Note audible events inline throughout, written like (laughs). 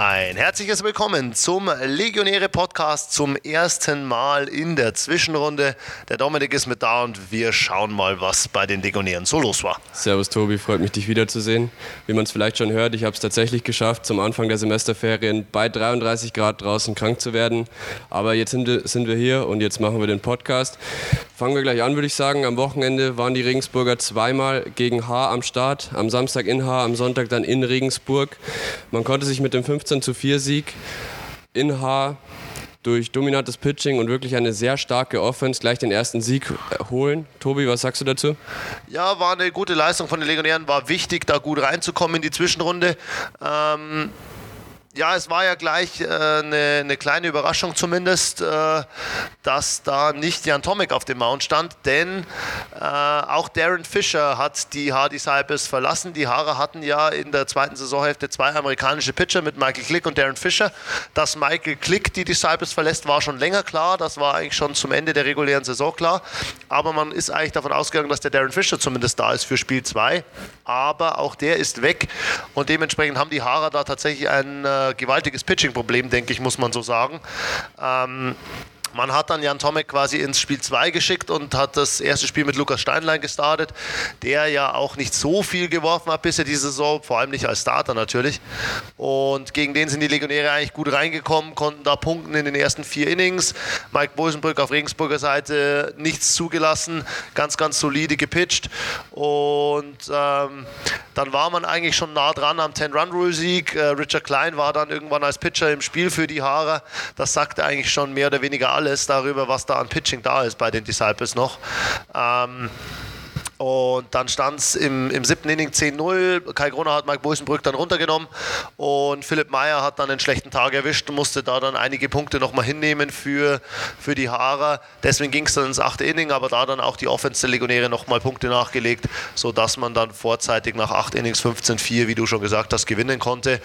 Ein herzliches Willkommen zum Legionäre Podcast zum ersten Mal in der Zwischenrunde. Der Dominik ist mit da und wir schauen mal, was bei den Legionären so los war. Servus Tobi, freut mich dich wiederzusehen. Wie man es vielleicht schon hört, ich habe es tatsächlich geschafft, zum Anfang der Semesterferien bei 33 Grad draußen krank zu werden. Aber jetzt sind wir, sind wir hier und jetzt machen wir den Podcast. Fangen wir gleich an, würde ich sagen. Am Wochenende waren die Regensburger zweimal gegen H am Start. Am Samstag in H, am Sonntag dann in Regensburg. Man konnte sich mit dem 15 zu 4 Sieg in H durch dominantes Pitching und wirklich eine sehr starke Offense gleich den ersten Sieg holen. Tobi, was sagst du dazu? Ja, war eine gute Leistung von den Legionären, war wichtig, da gut reinzukommen in die Zwischenrunde. Ähm ja, es war ja gleich äh, eine, eine, kleine Überraschung zumindest, äh, dass da nicht Jan Tomek auf dem Mount stand, denn äh, auch Darren Fisher hat die Cypress verlassen. Die Haare hatten ja in der zweiten Saisonhälfte zwei amerikanische Pitcher mit Michael Click und Darren Fisher. Dass Michael Click die Disciples verlässt, war schon länger klar. Das war eigentlich schon zum Ende der regulären Saison klar. Aber man ist eigentlich davon ausgegangen, dass der Darren Fisher zumindest da ist für Spiel 2. Aber auch der ist weg und dementsprechend haben die Haare da tatsächlich ein gewaltiges Pitching-Problem, denke ich, muss man so sagen. Ähm, man hat dann Jan Tomek quasi ins Spiel 2 geschickt und hat das erste Spiel mit Lukas Steinlein gestartet, der ja auch nicht so viel geworfen hat bisher diese Saison, vor allem nicht als Starter natürlich. Und gegen den sind die Legionäre eigentlich gut reingekommen, konnten da punkten in den ersten vier Innings. Mike Bosenbrück auf Regensburger Seite nichts zugelassen, ganz, ganz solide gepitcht. Und ähm, dann war man eigentlich schon nah dran am 10-Run-Rule-Sieg. Äh, Richard Klein war dann irgendwann als Pitcher im Spiel für die Haare. Das sagte eigentlich schon mehr oder weniger alles darüber, was da an Pitching da ist bei den Disciples noch. Ähm, und dann stand es im, im siebten Inning 10-0. Kai Groner hat Mike Bosenbrück dann runtergenommen und Philipp Meyer hat dann einen schlechten Tag erwischt und musste da dann einige Punkte nochmal hinnehmen für, für die Haarer. Deswegen ging es dann ins achte Inning, aber da dann auch die Offense der Legionäre nochmal Punkte nachgelegt, sodass man dann vorzeitig nach acht Innings 15-4, wie du schon gesagt hast, gewinnen konnte.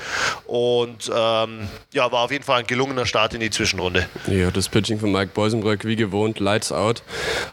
Und ähm, ja, war auf jeden Fall ein gelungener Start in die Zwischenrunde. Ja, das Pitching von Mike Bosenbrück wie gewohnt, lights out.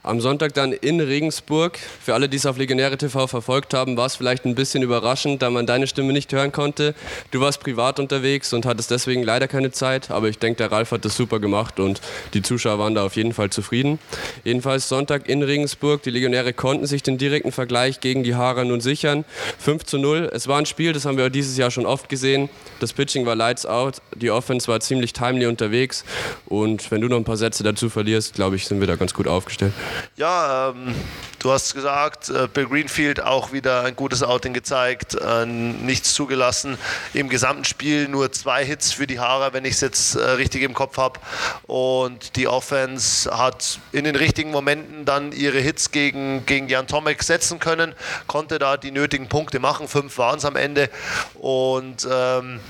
Am Sonntag dann in Regensburg. Für alle, die es auf Legionäre TV verfolgt haben, war es vielleicht ein bisschen überraschend, da man deine Stimme nicht hören konnte. Du warst privat unterwegs und hattest deswegen leider keine Zeit, aber ich denke, der Ralf hat das super gemacht und die Zuschauer waren da auf jeden Fall zufrieden. Jedenfalls Sonntag in Regensburg, die Legionäre konnten sich den direkten Vergleich gegen die Haarer nun sichern. 5 zu 0. Es war ein Spiel, das haben wir dieses Jahr schon oft gesehen. Das Pitching war lights out, die Offense war ziemlich timely unterwegs und wenn du noch ein paar Sätze dazu verlierst, glaube ich, sind wir da ganz gut aufgestellt. Ja, ähm, du hast gesagt, äh, Bill Greenfield auch wieder ein gutes Outing gezeigt, äh, nichts zugelassen. Im gesamten Spiel nur zwei Hits für die Haare, wenn ich es jetzt äh, richtig im Kopf habe. Und die Offense hat in den richtigen Momenten dann ihre Hits gegen, gegen Jan Tomek setzen können, konnte da die nötigen Punkte machen. Fünf waren es am Ende. Und ähm,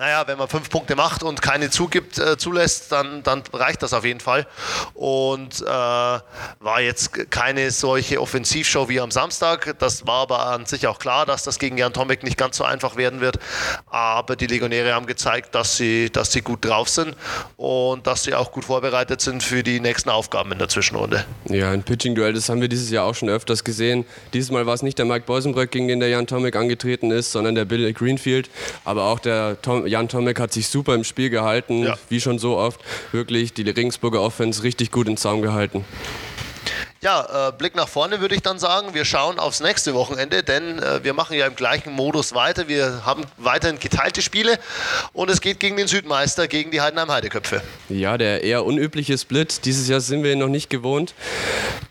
naja, wenn man fünf Punkte macht und keine zugibt, äh, zulässt, dann, dann reicht das auf jeden Fall. Und äh, war jetzt keine solche Offensivshow wie am Samstag. Das war aber an sich auch klar, dass das gegen Jan Tomek nicht ganz so einfach werden wird. Aber die Legionäre haben gezeigt, dass sie, dass sie gut drauf sind und dass sie auch gut vorbereitet sind für die nächsten Aufgaben in der Zwischenrunde. Ja, ein Pitching-Duell, das haben wir dieses Jahr auch schon öfters gesehen. Dieses Mal war es nicht der Mike Bosenbrück, gegen den der Jan Tomek angetreten ist, sondern der Bill Greenfield. Aber auch der Tom, Jan Tomek hat sich super im Spiel gehalten, ja. wie schon so oft. Wirklich die Regensburger Offense richtig gut in Zaum gehalten. Ja, äh, Blick nach vorne würde ich dann sagen. Wir schauen aufs nächste Wochenende, denn äh, wir machen ja im gleichen Modus weiter. Wir haben weiterhin geteilte Spiele und es geht gegen den Südmeister, gegen die Heidenheim Heideköpfe. Ja, der eher unübliche Split. Dieses Jahr sind wir noch nicht gewohnt.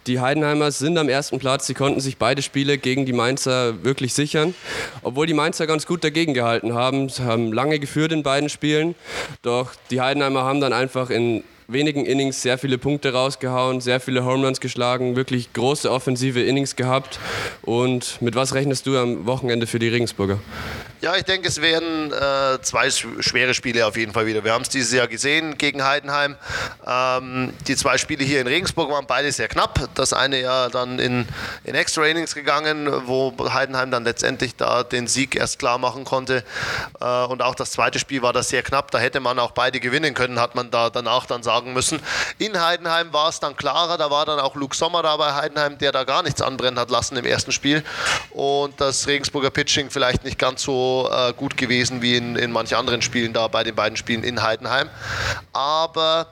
Die Heidenheimers sind am ersten Platz. Sie konnten sich beide Spiele gegen die Mainzer wirklich sichern. Obwohl die Mainzer ganz gut dagegen gehalten haben. Sie haben lange geführt in beiden Spielen. Doch die Heidenheimer haben dann einfach in wenigen Innings sehr viele Punkte rausgehauen, sehr viele Homeruns geschlagen, wirklich große offensive Innings gehabt. Und mit was rechnest du am Wochenende für die Regensburger? Ja, ich denke, es werden äh, zwei schwere Spiele auf jeden Fall wieder. Wir haben es dieses Jahr gesehen gegen Heidenheim. Ähm, die zwei Spiele hier in Regensburg waren beide sehr knapp. Das eine ja dann in, in Extra Innings gegangen, wo Heidenheim dann letztendlich da den Sieg erst klar machen konnte. Äh, und auch das zweite Spiel war das sehr knapp. Da hätte man auch beide gewinnen können, hat man da danach dann sagen müssen. In Heidenheim war es dann klarer. Da war dann auch Luke Sommer da bei Heidenheim, der da gar nichts anbrennen hat lassen im ersten Spiel. Und das Regensburger Pitching vielleicht nicht ganz so äh, gut gewesen wie in, in manchen anderen Spielen da bei den beiden Spielen in Heidenheim. Aber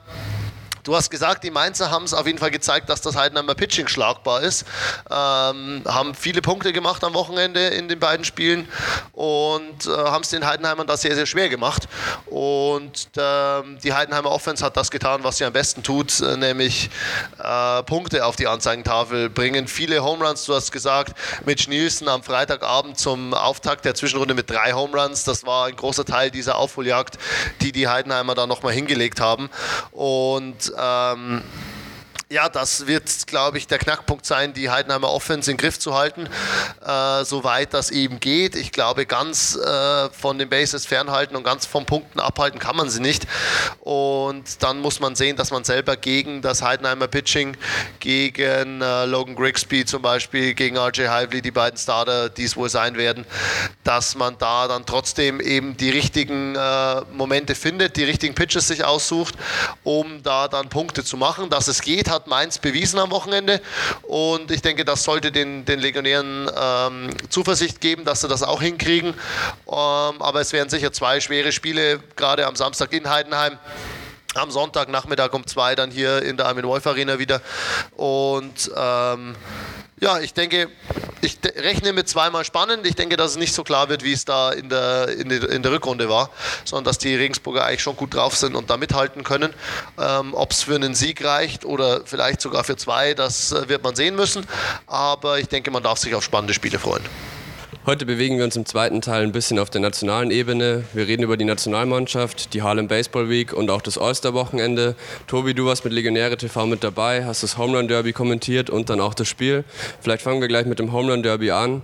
Du hast gesagt, die Mainzer haben es auf jeden Fall gezeigt, dass das Heidenheimer Pitching schlagbar ist. Ähm, haben viele Punkte gemacht am Wochenende in den beiden Spielen und äh, haben es den Heidenheimern da sehr, sehr schwer gemacht. Und ähm, die Heidenheimer Offense hat das getan, was sie am besten tut, äh, nämlich äh, Punkte auf die Anzeigentafel bringen. Viele Home Runs, du hast gesagt, Mitch Nielsen am Freitagabend zum Auftakt der Zwischenrunde mit drei Home Runs. Das war ein großer Teil dieser Aufholjagd, die die Heidenheimer da nochmal hingelegt haben. Und ähm, ja, das wird, glaube ich, der Knackpunkt sein, die Heidenheimer Offense in den Griff zu halten, äh, soweit das eben geht. Ich glaube, ganz äh, von den Bases fernhalten und ganz vom Punkten abhalten kann man sie nicht. Und dann muss man sehen, dass man selber gegen das Heidenheimer Pitching, gegen äh, Logan Grigsby zum Beispiel, gegen RJ Hively, die beiden Starter, die es wohl sein werden, dass man da dann trotzdem eben die richtigen äh, Momente findet, die richtigen Pitches sich aussucht, um da dann Punkte zu machen. Dass es geht, hat Mainz bewiesen am Wochenende und ich denke, das sollte den, den Legionären ähm, Zuversicht geben, dass sie das auch hinkriegen. Ähm, aber es werden sicher zwei schwere Spiele, gerade am Samstag in Heidenheim am Sonntagnachmittag um zwei dann hier in der Armin Wolf Arena wieder. Und ähm, ja, ich denke, ich rechne mit zweimal spannend. Ich denke, dass es nicht so klar wird, wie es da in der, in der, in der Rückrunde war, sondern dass die Regensburger eigentlich schon gut drauf sind und da mithalten können. Ähm, Ob es für einen Sieg reicht oder vielleicht sogar für zwei, das äh, wird man sehen müssen. Aber ich denke, man darf sich auf spannende Spiele freuen. Heute bewegen wir uns im zweiten Teil ein bisschen auf der nationalen Ebene. Wir reden über die Nationalmannschaft, die Harlem Baseball Week und auch das All-Star-Wochenende. Tobi, du warst mit Legionäre TV mit dabei, hast das Home Run Derby kommentiert und dann auch das Spiel. Vielleicht fangen wir gleich mit dem Home Run Derby an.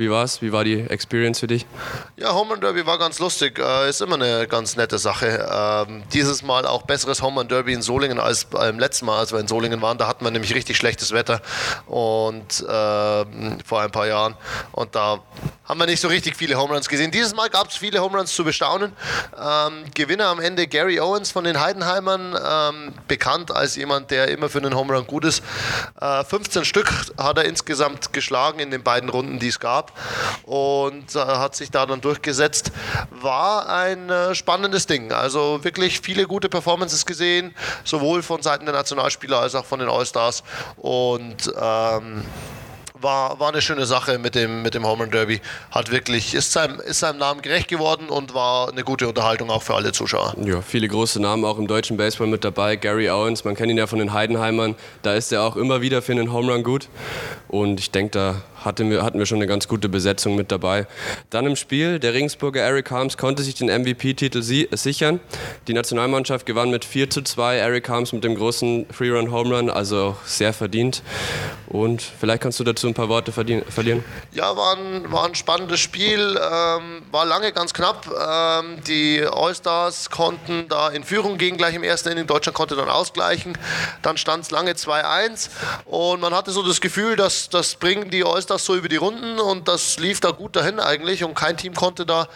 Wie war's? Wie war die Experience für dich? Ja, Home Run Derby war ganz lustig. Äh, ist immer eine ganz nette Sache. Ähm, dieses Mal auch besseres Home Run Derby in Solingen als beim letzten Mal, als wir in Solingen waren. Da hatten wir nämlich richtig schlechtes Wetter und äh, vor ein paar Jahren. Und da haben wir nicht so richtig viele Home Runs gesehen. Dieses Mal gab es viele Home Runs zu bestaunen. Ähm, Gewinner am Ende Gary Owens von den Heidenheimern, ähm, bekannt als jemand, der immer für einen Home Run gut ist. Äh, 15 Stück hat er insgesamt geschlagen in den beiden Runden, die es gab und äh, hat sich da dann durchgesetzt. War ein äh, spannendes Ding. Also wirklich viele gute Performances gesehen, sowohl von Seiten der Nationalspieler als auch von den All-Stars und ähm, war, war eine schöne Sache mit dem, mit dem Home Run Derby. Hat wirklich, ist seinem, ist seinem Namen gerecht geworden und war eine gute Unterhaltung auch für alle Zuschauer. Ja, viele große Namen auch im deutschen Baseball mit dabei. Gary Owens, man kennt ihn ja von den Heidenheimern. Da ist er auch immer wieder für einen Home Run gut. Und ich denke, da hatten wir, hatten wir schon eine ganz gute Besetzung mit dabei. Dann im Spiel, der Regensburger Eric Harms konnte sich den MVP-Titel si sichern. Die Nationalmannschaft gewann mit 4 zu 2. Eric Harms mit dem großen Free-Run-Home-Run, also sehr verdient. Und vielleicht kannst du dazu ein paar Worte verlieren. Ja, war ein, war ein spannendes Spiel, ähm, war lange ganz knapp. Ähm, die All-Stars konnten da in Führung gehen gleich im ersten Inning. Deutschland konnte dann ausgleichen. Dann stand es lange 2-1 und man hatte so das Gefühl, dass das bringen die All-Stars das so über die Runden und das lief da gut dahin eigentlich und kein Team konnte da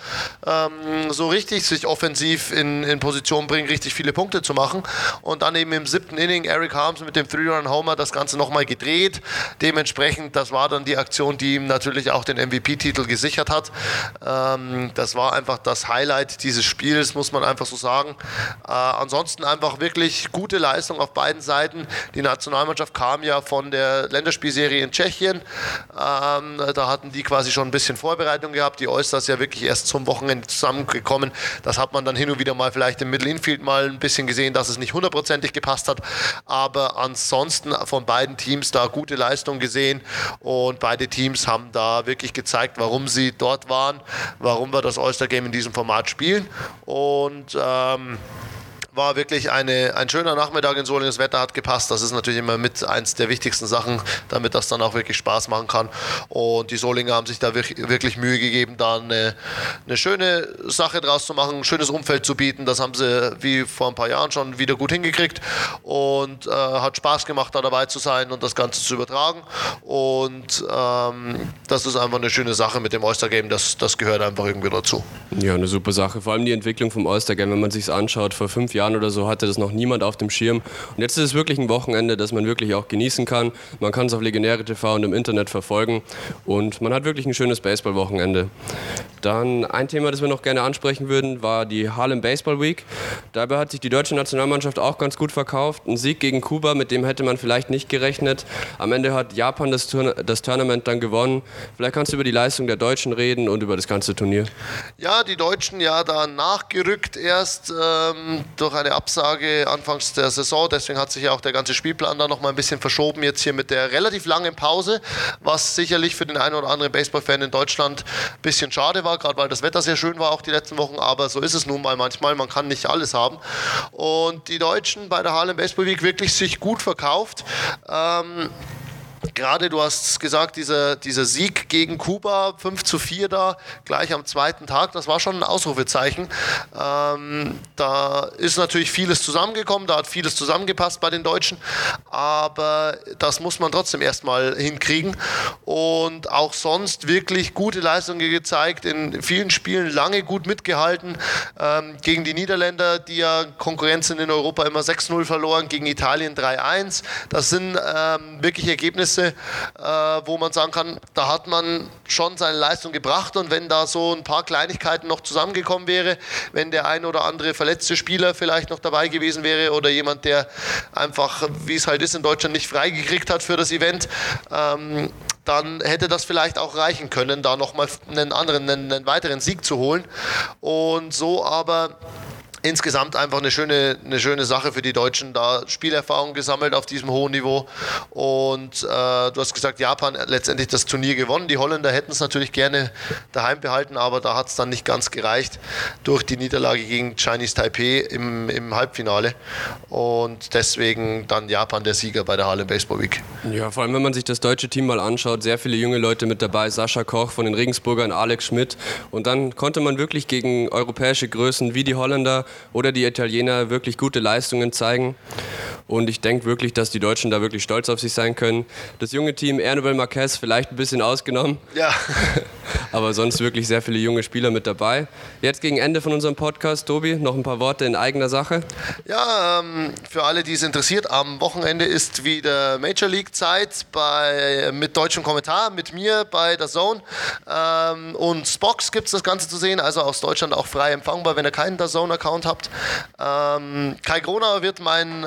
ähm, so richtig sich offensiv in, in Position bringen, richtig viele Punkte zu machen. Und dann eben im siebten Inning Eric Harms mit dem Three-Run-Homer das Ganze nochmal gedreht. Dementsprechend, das war dann die Aktion, die ihm natürlich auch den MVP-Titel gesichert hat. Ähm, das war einfach das Highlight dieses Spiels, muss man einfach so sagen. Äh, ansonsten einfach wirklich gute Leistung auf beiden Seiten. Die Nationalmannschaft kam ja von der Länderspielserie in Tschechien. Ähm, da hatten die quasi schon ein bisschen Vorbereitung gehabt. Die Oysters ja wirklich erst zum Wochenende zusammengekommen. Das hat man dann hin und wieder mal vielleicht im Middle Infield mal ein bisschen gesehen, dass es nicht hundertprozentig gepasst hat. Aber ansonsten von beiden Teams da gute Leistung gesehen und beide Teams haben da wirklich gezeigt, warum sie dort waren, warum wir das Oyster Game in diesem Format spielen. Und ähm, war wirklich eine, ein schöner Nachmittag in Solingen. Das Wetter hat gepasst. Das ist natürlich immer mit eins der wichtigsten Sachen, damit das dann auch wirklich Spaß machen kann. Und die Solinger haben sich da wirklich Mühe gegeben, da eine, eine schöne Sache draus zu machen, ein schönes Umfeld zu bieten. Das haben sie wie vor ein paar Jahren schon wieder gut hingekriegt und äh, hat Spaß gemacht, da dabei zu sein und das Ganze zu übertragen. Und ähm, das ist einfach eine schöne Sache mit dem Oyster Game. Das, das gehört einfach irgendwie dazu. Ja, eine super Sache. Vor allem die Entwicklung vom Oyster Game, wenn man sich anschaut, vor fünf Jahren Jahren oder so hatte das noch niemand auf dem Schirm. Und jetzt ist es wirklich ein Wochenende, das man wirklich auch genießen kann. Man kann es auf Legionäre TV und im Internet verfolgen und man hat wirklich ein schönes Baseball-Wochenende. Dann ein Thema, das wir noch gerne ansprechen würden, war die Harlem Baseball Week. Dabei hat sich die deutsche Nationalmannschaft auch ganz gut verkauft. Ein Sieg gegen Kuba, mit dem hätte man vielleicht nicht gerechnet. Am Ende hat Japan das, das Tournament dann gewonnen. Vielleicht kannst du über die Leistung der Deutschen reden und über das ganze Turnier. Ja, die Deutschen ja da nachgerückt erst ähm, durch eine Absage anfangs der Saison. Deswegen hat sich ja auch der ganze Spielplan da noch mal ein bisschen verschoben. Jetzt hier mit der relativ langen Pause, was sicherlich für den einen oder anderen Baseballfan in Deutschland ein bisschen schade war, gerade weil das Wetter sehr schön war auch die letzten Wochen. Aber so ist es nun mal manchmal. Man kann nicht alles haben. Und die Deutschen bei der Harlem Baseball Week wirklich sich gut verkauft. Ähm, Gerade du hast gesagt, dieser, dieser Sieg gegen Kuba, 5 zu 4 da, gleich am zweiten Tag, das war schon ein Ausrufezeichen. Ähm, da ist natürlich vieles zusammengekommen, da hat vieles zusammengepasst bei den Deutschen, aber das muss man trotzdem erstmal hinkriegen. Und auch sonst wirklich gute Leistungen gezeigt, in vielen Spielen lange gut mitgehalten. Ähm, gegen die Niederländer, die ja Konkurrenz sind in Europa, immer 6-0 verloren, gegen Italien 3-1. Das sind ähm, wirklich Ergebnisse, Ergebnisse, äh, wo man sagen kann, da hat man schon seine Leistung gebracht und wenn da so ein paar Kleinigkeiten noch zusammengekommen wäre, wenn der ein oder andere verletzte Spieler vielleicht noch dabei gewesen wäre oder jemand, der einfach, wie es halt ist in Deutschland, nicht freigekriegt hat für das Event, ähm, dann hätte das vielleicht auch reichen können, da nochmal einen anderen, einen, einen weiteren Sieg zu holen. Und so aber insgesamt einfach eine schöne, eine schöne Sache für die Deutschen, da Spielerfahrung gesammelt auf diesem hohen Niveau. Und äh, du hast gesagt, Japan letztendlich das Turnier gewonnen. Die Holländer hätten es natürlich gerne daheim behalten, aber da hat es dann nicht ganz gereicht durch die Niederlage gegen Chinese Taipei im, im Halbfinale. Und deswegen dann Japan der Sieger bei der Harlem Baseball Week. Ja, vor allem wenn man sich das deutsche Team mal anschaut, sehr viele junge Leute mit dabei, Sascha Koch von den Regensburgern, Alex Schmidt. Und dann konnte man wirklich gegen europäische Größen wie die Holländer oder die Italiener wirklich gute Leistungen zeigen. Und ich denke wirklich, dass die Deutschen da wirklich stolz auf sich sein können. Das junge Team Ernebel Marquez vielleicht ein bisschen ausgenommen. Ja. (laughs) Aber sonst wirklich sehr viele junge Spieler mit dabei. Jetzt gegen Ende von unserem Podcast, Tobi, noch ein paar Worte in eigener Sache. Ja, ähm, für alle, die es interessiert, am Wochenende ist wieder Major League Zeit bei, mit deutschem Kommentar, mit mir bei der Zone. Ähm, und Spox gibt es das Ganze zu sehen, also aus Deutschland auch frei empfangbar, wenn ihr keinen der Zone-Account habt. Ähm, Kai Gronauer wird mein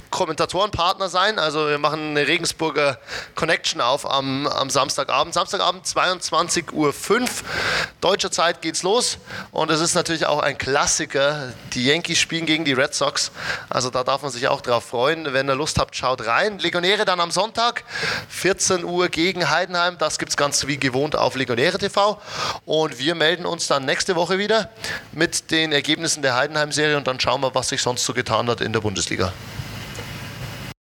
Kommentatorenpartner sein. Also wir machen eine Regensburger Connection auf am, am Samstagabend. Samstagabend 22.05 Uhr. Deutscher Zeit geht's los. Und es ist natürlich auch ein Klassiker. Die Yankees spielen gegen die Red Sox. Also da darf man sich auch drauf freuen. Wenn ihr Lust habt, schaut rein. Legionäre dann am Sonntag, 14 Uhr gegen Heidenheim. Das gibt es ganz wie gewohnt auf Legionäre TV. Und wir melden uns dann nächste Woche wieder mit den Ergebnissen der Heidenheim-Serie und dann schauen wir, was sich sonst so getan hat in der Bundesliga.